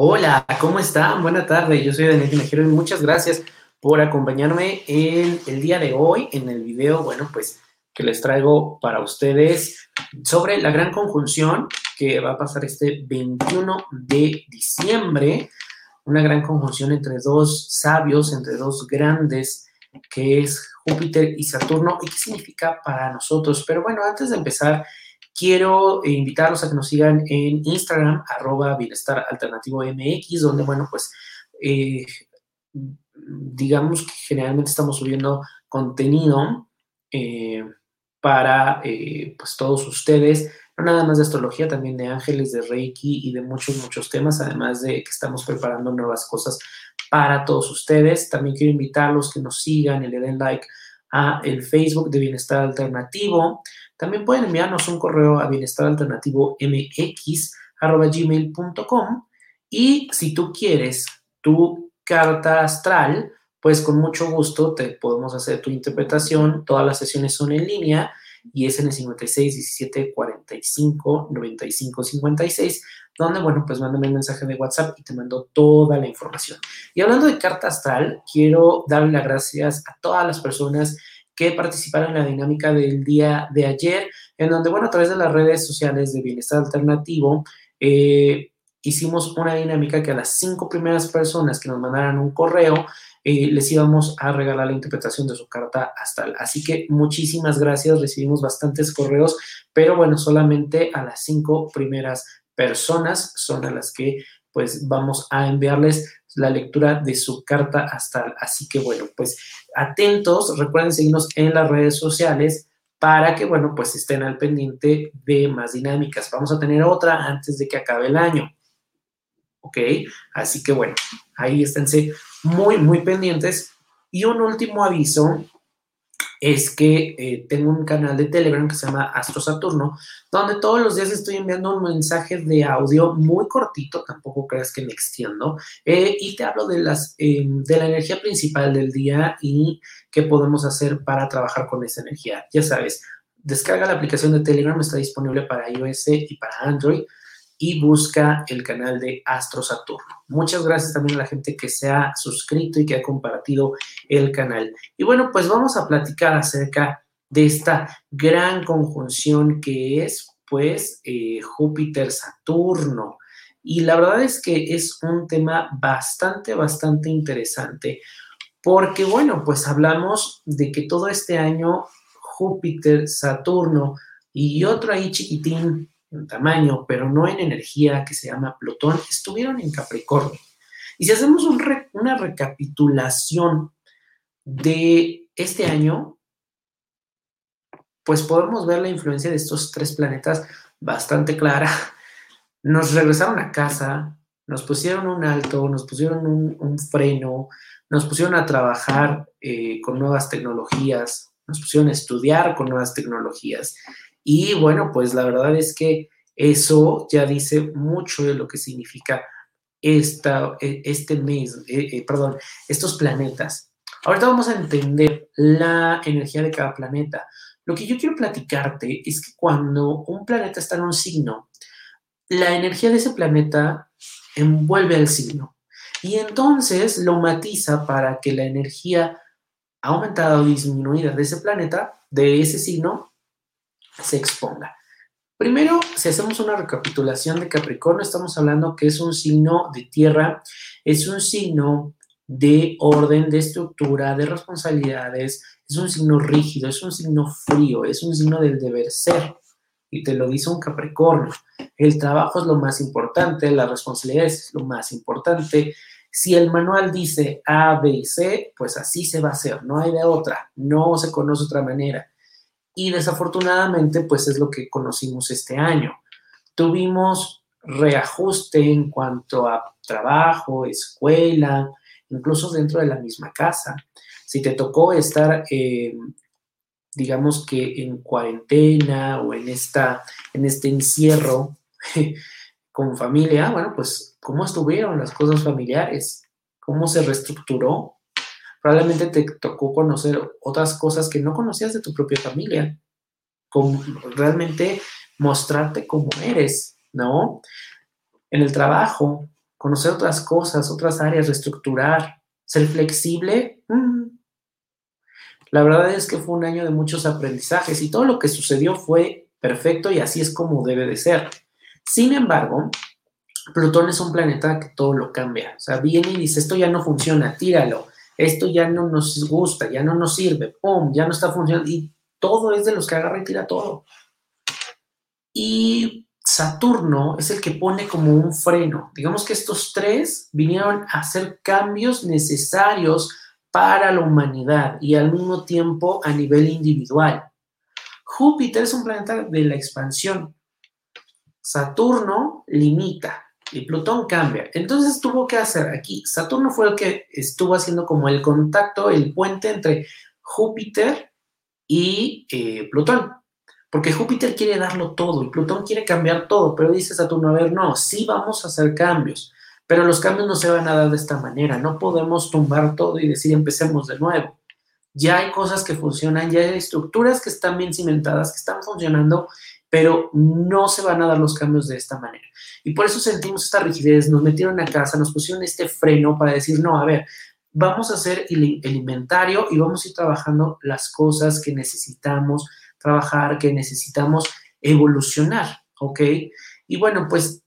Hola, ¿cómo están? Buena tarde, yo soy Daniel Tinajero y muchas gracias por acompañarme en el día de hoy en el video, bueno, pues que les traigo para ustedes sobre la gran conjunción que va a pasar este 21 de diciembre, una gran conjunción entre dos sabios, entre dos grandes, que es Júpiter y Saturno, y qué significa para nosotros. Pero bueno, antes de empezar, quiero invitarlos a que nos sigan en Instagram, arroba bienestar alternativo MX, donde, bueno, pues, eh, digamos que generalmente estamos subiendo contenido eh, para, eh, pues, todos ustedes, no nada más de astrología, también de ángeles, de Reiki y de muchos, muchos temas, además de que estamos preparando nuevas cosas para todos ustedes. También quiero invitarlos que nos sigan y le den like a el Facebook de Bienestar Alternativo. También pueden enviarnos un correo a bienestaralternativomx.gmail.com y si tú quieres tu carta astral, pues con mucho gusto te podemos hacer tu interpretación. Todas las sesiones son en línea y es en el 56 17 45 95 56, donde, bueno, pues mándame un mensaje de WhatsApp y te mando toda la información. Y hablando de carta astral, quiero darle las gracias a todas las personas que participaron en la dinámica del día de ayer, en donde, bueno, a través de las redes sociales de Bienestar Alternativo, eh, hicimos una dinámica que a las cinco primeras personas que nos mandaran un correo, eh, les íbamos a regalar la interpretación de su carta astral. Así que muchísimas gracias, recibimos bastantes correos, pero bueno, solamente a las cinco primeras personas son a las que pues vamos a enviarles la lectura de su carta astral. Así que bueno, pues atentos, recuerden seguirnos en las redes sociales para que, bueno, pues estén al pendiente de más dinámicas. Vamos a tener otra antes de que acabe el año. ¿Ok? Así que bueno, ahí esténse muy, muy pendientes. Y un último aviso es que eh, tengo un canal de Telegram que se llama Astro Saturno, donde todos los días estoy enviando un mensaje de audio muy cortito, tampoco creas que me extiendo, eh, y te hablo de, las, em, de la energía principal del día y qué podemos hacer para trabajar con esa energía. Ya sabes, descarga la aplicación de Telegram, está disponible para iOS y para Android y busca el canal de Astro Saturno. Muchas gracias también a la gente que se ha suscrito y que ha compartido el canal. Y bueno, pues vamos a platicar acerca de esta gran conjunción que es pues eh, Júpiter-Saturno. Y la verdad es que es un tema bastante, bastante interesante, porque bueno, pues hablamos de que todo este año Júpiter, Saturno y otro ahí chiquitín en tamaño, pero no en energía, que se llama Plutón, estuvieron en Capricornio. Y si hacemos una recapitulación de este año, pues podemos ver la influencia de estos tres planetas bastante clara. Nos regresaron a casa, nos pusieron un alto, nos pusieron un, freno, nos pusieron a trabajar eh, con nuevas tecnologías, nos pusieron a estudiar con nuevas tecnologías. Y bueno, pues la verdad es que eso ya dice mucho de lo que significa esta, e, este mes, eh, eh, perdón, estos planetas. Ahorita vamos a entender la energía de cada planeta. Lo que yo quiero platicarte es que cuando un planeta está en un signo, la energía de ese planeta envuelve al signo. Y entonces lo matiza para que la energía aumentada o disminuida de ese planeta, de ese signo, se exponga. Primero, si hacemos una recapitulación de Capricornio, estamos hablando que es un signo de tierra, es un signo de orden, de estructura, de responsabilidades, es un signo rígido, es un signo frío, es un signo del deber ser. Y te lo dice un Capricornio. El trabajo es lo más importante, la responsabilidad es lo más importante. Si el manual dice A, B y C, pues así se va a hacer, no hay de otra, no se conoce otra manera y desafortunadamente pues es lo que conocimos este año. Tuvimos reajuste en cuanto a trabajo, escuela, incluso dentro de la misma casa. Si te tocó estar, eh, digamos que en cuarentena o en, esta, en este encierro con familia, bueno, pues cómo estuvieron las cosas familiares, cómo se reestructuró Probablemente te tocó conocer otras cosas que no conocías de tu propia familia, como realmente mostrarte como eres, ¿no? En el trabajo, conocer otras cosas, otras áreas, reestructurar, ser flexible. Mm. La verdad es que fue un año de muchos aprendizajes y todo lo que sucedió fue perfecto y así es como debe de ser. Sin embargo, Plutón es un planeta que todo lo cambia. O sea, viene y dice, esto ya no funciona, tíralo. Esto ya no nos gusta, ya no nos sirve, ¡pum! Ya no está funcionando. Y todo es de los que agarra y tira todo. Y Saturno es el que pone como un freno. Digamos que estos tres vinieron a hacer cambios necesarios para la humanidad y al mismo tiempo a nivel individual. Júpiter es un planeta de la expansión. Saturno limita y Plutón cambia. Entonces tuvo que hacer aquí. Saturno fue el que estuvo haciendo como el contacto, el puente entre Júpiter y eh, Plutón. Porque Júpiter quiere darlo todo y Plutón quiere cambiar todo, pero dice Saturno, a ver, no, sí vamos a hacer cambios, pero los cambios no se van a dar de esta manera, no podemos tumbar todo y decir empecemos de nuevo. Ya hay cosas que funcionan, ya hay estructuras que están bien cimentadas, que están funcionando, pero no se van a dar los cambios de esta manera. Y por eso sentimos esta rigidez, nos metieron a casa, nos pusieron este freno para decir, no, a ver, vamos a hacer el, inventario y vamos a ir trabajando las cosas que necesitamos trabajar, que necesitamos evolucionar, ¿ok? Y bueno, pues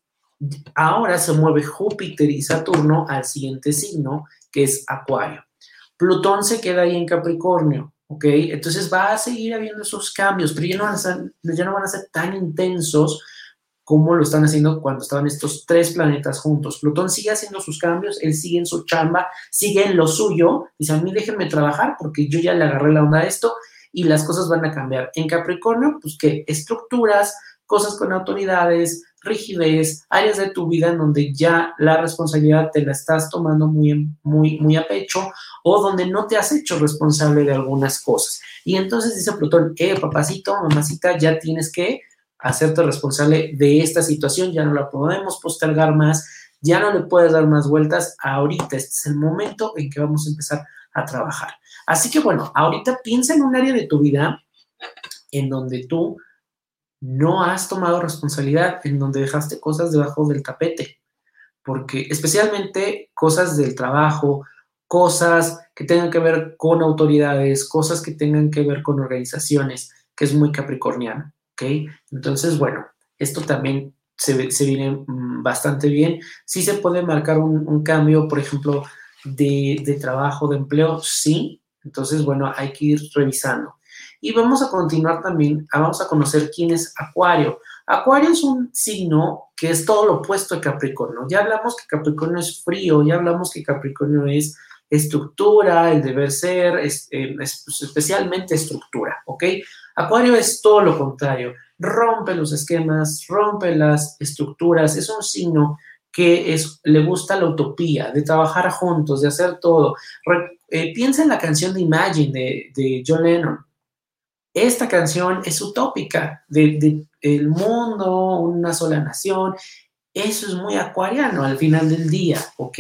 ahora se mueve Júpiter y Saturno al siguiente signo, que es Acuario. Plutón se queda ahí en Capricornio, ¿ok? Entonces va a seguir habiendo esos cambios, pero ya no van a ser, ya no van a ser tan intensos como lo están haciendo cuando estaban estos tres planetas juntos. Plutón sigue haciendo sus cambios, él sigue en su chamba, sigue en lo suyo, dice, a mí déjenme trabajar porque yo ya le agarré la onda a esto y las cosas van a cambiar. En Capricornio, pues que estructuras, cosas con autoridades, rigidez, áreas de tu vida en donde ya la responsabilidad te la estás tomando muy, muy, muy a pecho o donde no te has hecho responsable de algunas cosas. Y entonces dice Plutón, eh, papacito, mamacita, ya tienes que hacerte responsable de esta situación, ya no la podemos postergar más, ya no le puedes dar más vueltas, ahorita este es el momento en que vamos a empezar a trabajar. Así que bueno, ahorita piensa en un área de tu vida en donde tú no has tomado responsabilidad, en donde dejaste cosas debajo del tapete, porque especialmente cosas del trabajo, cosas que tengan que ver con autoridades, cosas que tengan que ver con organizaciones, que es muy capricorniano, ¿ok? Entonces, bueno, esto también se, viene mm, bastante bien. Sí se puede marcar un, un cambio, por ejemplo, de, de, trabajo, de empleo, sí, entonces, bueno, hay que ir revisando. Y vamos a continuar también, ah, vamos a conocer quién es Acuario. Acuario es un signo que es todo lo opuesto a Capricornio. Ya hablamos que Capricornio es frío, ya hablamos que Capricornio es estructura, el deber ser, es, eh, es, especialmente estructura, ¿ok? Acuario es todo lo contrario, rompe los esquemas, rompe las estructuras, es un signo que es, le gusta la utopía, de trabajar juntos, de hacer todo. Eh, piensa en la canción de Imagine de, John Lennon. Esta canción es utópica, de, de, el mundo, una sola nación, eso es muy acuariano al final del día, ¿ok?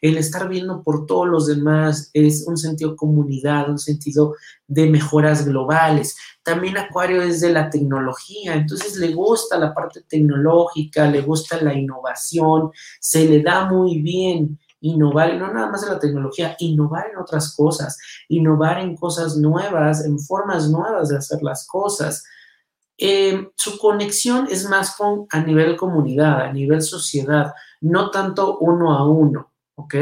El estar viendo por todos los demás es un sentido comunidad, un sentido de mejoras globales. También Acuario es de la tecnología, entonces le gusta la parte tecnológica, le gusta la innovación, se le da muy bien innovar, no nada más en la tecnología, innovar en otras cosas, innovar en cosas nuevas, en formas nuevas de hacer las cosas. Eh, su conexión es más con, a nivel comunidad, a nivel sociedad, no tanto uno a uno, ¿ok?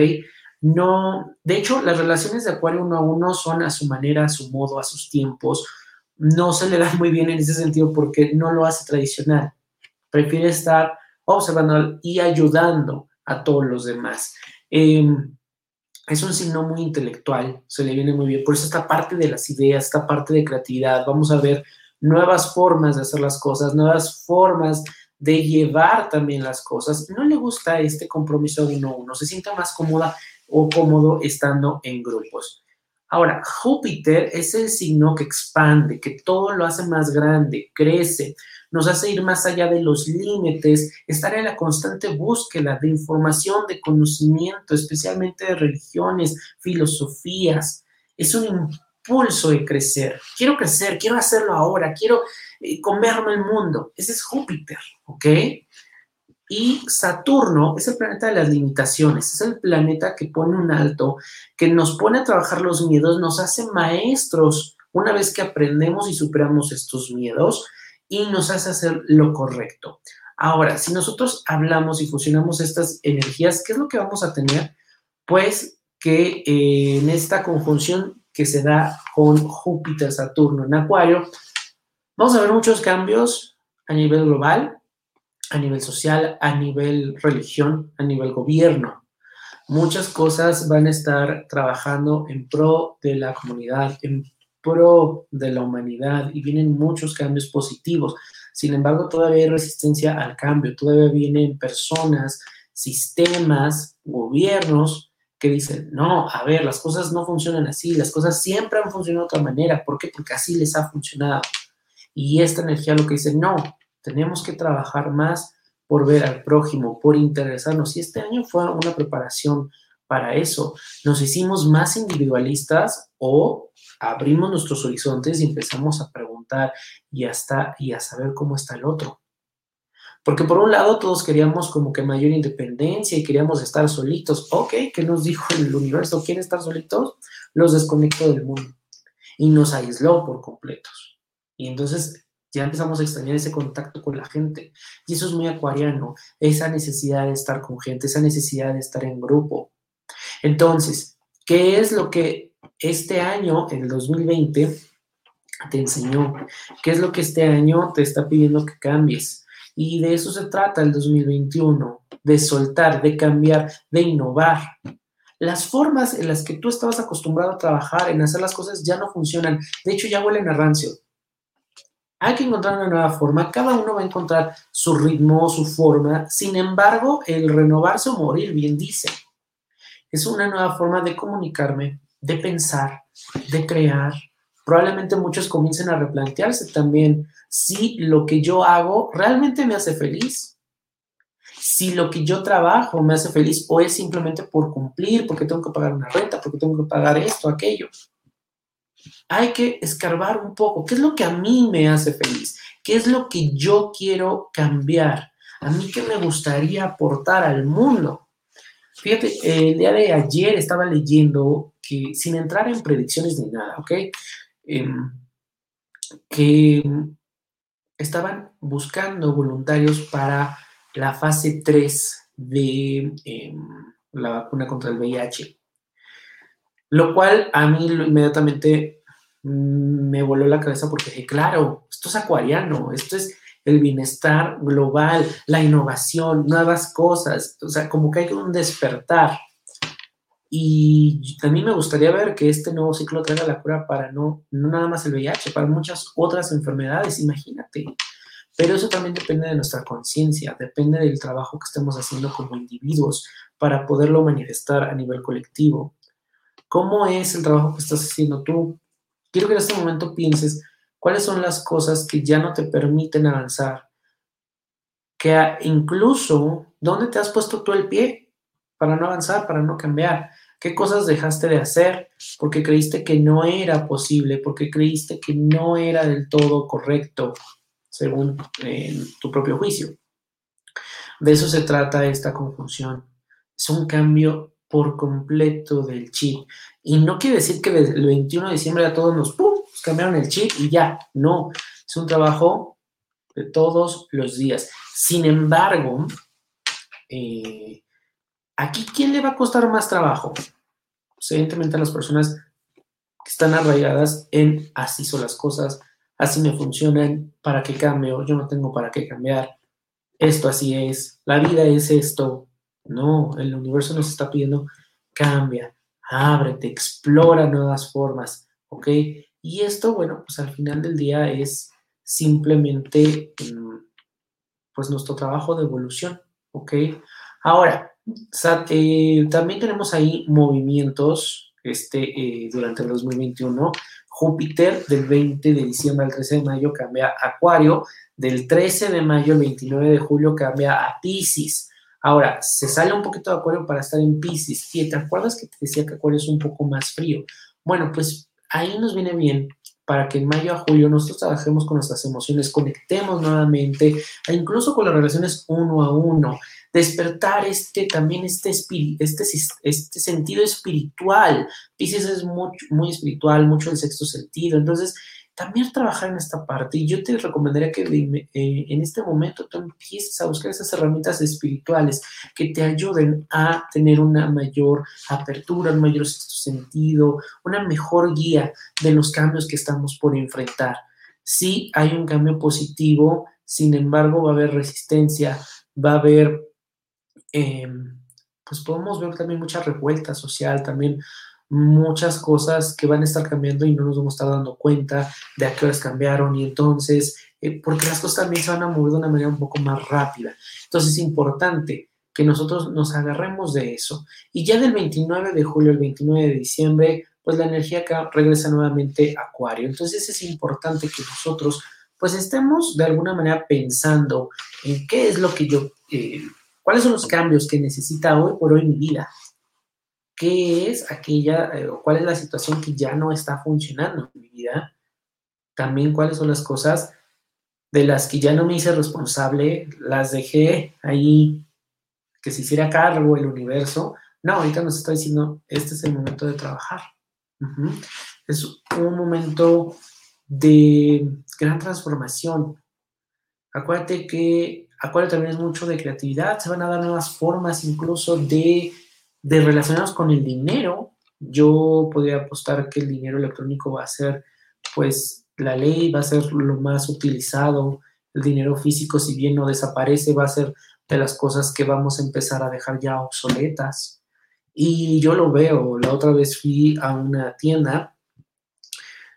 No, de hecho, las relaciones de acuario uno a uno son a su manera, a su modo, a sus tiempos. No se le da muy bien en ese sentido porque no lo hace tradicional. Prefiere estar observando y ayudando a todos los demás. Em, es un signo muy intelectual, se le viene muy bien. Por eso esta parte de las ideas, esta parte de creatividad, vamos a ver nuevas formas de hacer las cosas, nuevas formas de llevar también las cosas. No le gusta este compromiso de uno a uno, se siente más cómoda o cómodo estando en grupos. Ahora, Júpiter es el signo que expande, que todo lo hace más grande, crece, nos hace ir más allá de los límites, estar en la constante búsqueda de información, de conocimiento, especialmente de religiones, filosofías. Es un impulso de crecer. Quiero crecer, quiero hacerlo ahora, quiero eh, comerme el mundo. Ese es Júpiter, ¿ok? Y Saturno es el planeta de las limitaciones, es el planeta que pone un alto, que nos pone a trabajar los miedos, nos hace maestros una vez que aprendemos y superamos estos miedos y nos hace hacer lo correcto. Ahora, si nosotros hablamos y fusionamos estas energías, ¿qué es lo que vamos a tener? Pues que eh, en esta conjunción que se da con Júpiter-Saturno en Acuario, vamos a ver muchos cambios a nivel global, a nivel social, a nivel religión, a nivel gobierno. Muchas cosas van a estar trabajando en pro de la comunidad, en pro de la humanidad y vienen muchos cambios positivos. Sin embargo, todavía hay resistencia al cambio, todavía vienen personas, sistemas, gobiernos que dicen, no, a ver, las cosas no funcionan así, las cosas siempre han funcionado de otra manera. ¿Por qué? Porque así les ha funcionado. Y esta energía lo que dice, no, tenemos que trabajar más por ver al prójimo, por interesarnos. Y este año fue una preparación para eso. Nos hicimos más individualistas o abrimos nuestros horizontes y empezamos a preguntar y, hasta, y a saber cómo está el otro. Porque por un lado todos queríamos como que mayor independencia y queríamos estar solitos. Ok, ¿qué nos dijo el universo? ¿Quieren estar solitos? Los desconectó del mundo y nos aisló por completos. Y entonces ya empezamos a extrañar ese contacto con la gente. Y eso es muy acuariano, esa necesidad de estar con gente, esa necesidad de estar en grupo. Entonces, ¿qué es lo que este año, el 2020, te enseñó? ¿Qué es lo que este año te está pidiendo que cambies? Y de eso se trata el 2021, de soltar, de cambiar, de innovar. Las formas en las que tú estabas acostumbrado a trabajar, en hacer las cosas, ya no funcionan. De hecho, ya huelen a rancio. Hay que encontrar una nueva forma, cada uno va a encontrar su ritmo, su forma. Sin embargo, el renovarse o morir, bien dice, es una nueva forma de comunicarme, de pensar, de crear. Probablemente muchos comiencen a replantearse también si lo que yo hago realmente me hace feliz, si lo que yo trabajo me hace feliz o es simplemente por cumplir, porque tengo que pagar una renta, porque tengo que pagar esto, aquello hay que escarbar un poco. ¿Qué es lo que a mí me hace feliz? ¿Qué es lo que yo quiero cambiar? A mí qué me gustaría aportar al mundo. Fíjate, el día de ayer estaba leyendo que, sin entrar en predicciones ni nada, ¿ok? Em, que estaban buscando voluntarios para la fase 3 de em, la vacuna contra el VIH. Lo cual a mí inmediatamente me voló la cabeza porque dije, claro, esto es acuariano, esto es el bienestar global, la innovación, nuevas cosas, o sea, como que hay un despertar. Y a mí me gustaría ver que este nuevo ciclo traiga la cura para no, no nada más el VIH, para muchas otras enfermedades, imagínate. Pero eso también depende de nuestra conciencia, depende del trabajo que estemos haciendo como individuos para poderlo manifestar a nivel colectivo. ¿Cómo es el trabajo que estás haciendo tú? Quiero que en este momento pienses cuáles son las cosas que ya no te permiten avanzar, que incluso dónde te has puesto tú el pie para no avanzar, para no cambiar, qué cosas dejaste de hacer porque creíste que no era posible, porque creíste que no era del todo correcto según tu propio juicio. De eso se trata esta confusión. Es un cambio por completo del chip. Y no quiere decir que el 21 de diciembre a todos nos, cambiaron el chip y ya. No, es un trabajo de todos los días. Sin embargo, eh, aquí, ¿quién le va a costar más trabajo? Pues, evidentemente a las personas que están arraigadas en así son las cosas, así me funcionan, ¿para qué cambio? Yo no tengo para qué cambiar. Esto así es, la vida es esto, no, el universo nos está pidiendo cambia, ábrete, explora nuevas formas, ¿ok? Y esto, bueno, pues al final del día es simplemente mm, pues nuestro trabajo de evolución, ¿ok? Ahora, eh, también tenemos ahí movimientos este, eh, durante el 2021. Júpiter del 20 de diciembre al 13 de mayo cambia a Acuario, del 13 de mayo al 29 de julio cambia a Pisces. Ahora, se sale un poquito de Acuario para estar en Pisces. ¿Y te acuerdas que te decía que Acuario es un poco más frío? Bueno, pues ahí nos viene bien para que en mayo a julio nosotros trabajemos con nuestras emociones, conectemos nuevamente, e incluso con las relaciones uno a uno, despertar este también este, este, este sentido espiritual. Pisces es muy, muy espiritual, mucho el sexto sentido, entonces también trabajar en esta parte. Y yo te recomendaría que eh, en este momento tú empieces a buscar esas herramientas espirituales que te ayuden a tener una mayor apertura, un mayor sentido, una mejor guía de los cambios que estamos por enfrentar. Sí hay un cambio positivo, sin embargo va a haber resistencia, va a haber, em, pues podemos ver también mucha revuelta social, también muchas cosas que van a estar cambiando y no nos vamos a dando cuenta de a qué horas cambiaron y entonces, eh, porque las cosas también se van a mover de una manera un poco más rápida. Entonces es importante que nosotros nos agarremos de eso. Y ya del 29 de julio al 29 de diciembre, pues la energía acá regresa nuevamente a Acuario. Entonces es importante que nosotros pues estemos de alguna manera pensando en qué es lo que yo, eh, cuáles son los cambios que necesita hoy por hoy mi vida qué es aquella eh, o cuál es la situación que ya no está funcionando en mi vida. También cuáles son las cosas de las que ya no me hice responsable, las dejé ahí que se hiciera cargo el universo. No, ahorita nos está diciendo, este es el momento de trabajar. Es un momento de gran transformación. Acuérdate que Acuario también es mucho de creatividad, se van a dar nuevas formas incluso de de relacionados con el dinero, yo podría apostar que el dinero electrónico va a ser, pues, la ley, va a ser lo más utilizado. El dinero físico, si bien no desaparece, va a ser de las cosas que vamos a empezar a dejar ya obsoletas. Y yo lo veo, la otra vez fui a una tienda,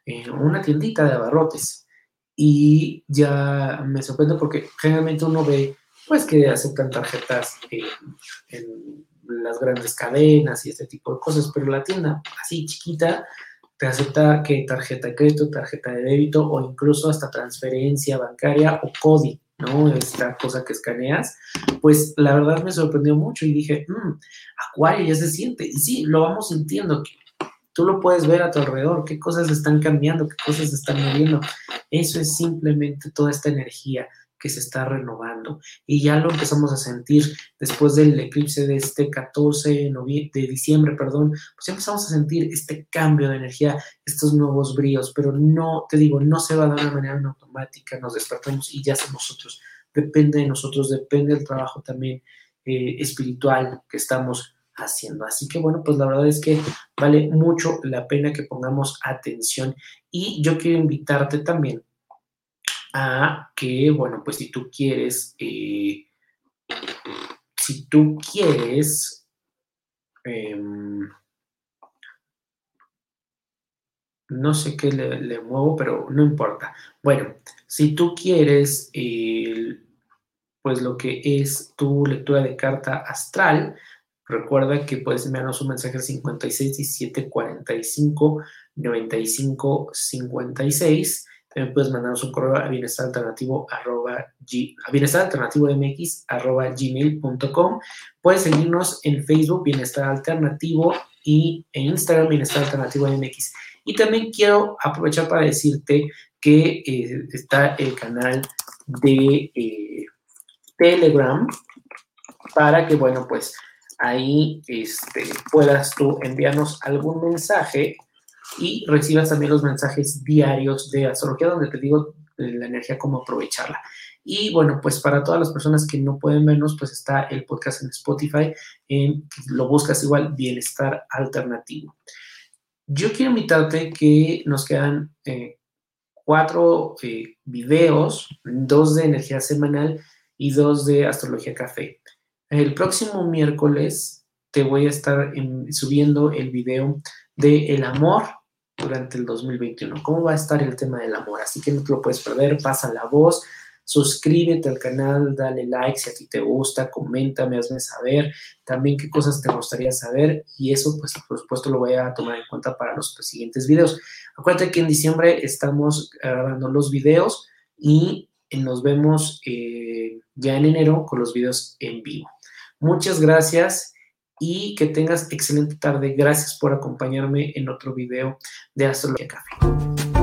eh, una tiendita de abarrotes, y ya me sorprende porque generalmente uno ve, pues, que aceptan tarjetas en las grandes cadenas y este tipo de cosas, pero la tienda así chiquita te acepta que tarjeta de crédito, tarjeta de débito o incluso hasta transferencia bancaria o CODI, ¿no? Esta cosa que escaneas, pues la verdad me sorprendió mucho y dije, mmm, Acuario ya se siente. Y sí, lo vamos sintiendo, tú lo puedes ver a tu alrededor, qué cosas están cambiando, qué cosas están moviendo. Eso es simplemente toda esta energía que se está renovando. Y ya lo empezamos a sentir después del eclipse de este 14 de, de diciembre, perdón, pues ya empezamos a sentir este cambio de energía, estos nuevos bríos, pero no, te digo, no se va a dar de manera automática, nos despertamos y ya somos nosotros. Depende de nosotros, depende del trabajo también eh, espiritual que estamos haciendo. Así que bueno, pues la verdad es que vale mucho la pena que pongamos atención y yo quiero invitarte también a que, bueno, pues si tú quieres, eh, si tú quieres, em, no sé qué le, muevo, pero no importa. Bueno, si tú quieres, pues lo que es tu lectura de carta astral, recuerda que puedes enviarnos un mensaje al 56 17 45 95 56 también puedes mandarnos un correo a bienestar alternativo arroba bienestar alternativo mx arroba gmail.com. Puedes seguirnos en Facebook Bienestar Alternativo y en Instagram Bienestar Alternativo MX. Y también quiero aprovechar para decirte que eh, está el canal de eh, Telegram para que, bueno, pues ahí este, puedas tú enviarnos algún mensaje y recibas también los mensajes diarios de astrología donde te digo la energía, cómo aprovecharla. Y bueno, pues para todas las personas que no pueden vernos, pues está el podcast en Spotify, en, lo buscas igual, bienestar alternativo. Yo quiero invitarte que nos quedan eh, cuatro eh, videos, dos de energía semanal y dos de astrología café. El próximo miércoles te voy a estar subiendo el video de el amor durante el 2021. ¿Cómo va a estar el tema del amor? Así que no te lo puedes perder, pasa la voz, suscríbete al canal, dale like si a ti te gusta, coméntame, hazme saber también qué cosas te gustaría saber y eso pues por supuesto lo voy a tomar en cuenta para los siguientes videos. Acuérdate que en diciembre estamos grabando los videos y nos vemos eh, ya en enero con los videos en vivo. Muchas gracias y que tengas excelente tarde. Gracias por acompañarme en otro video de Astrología Café.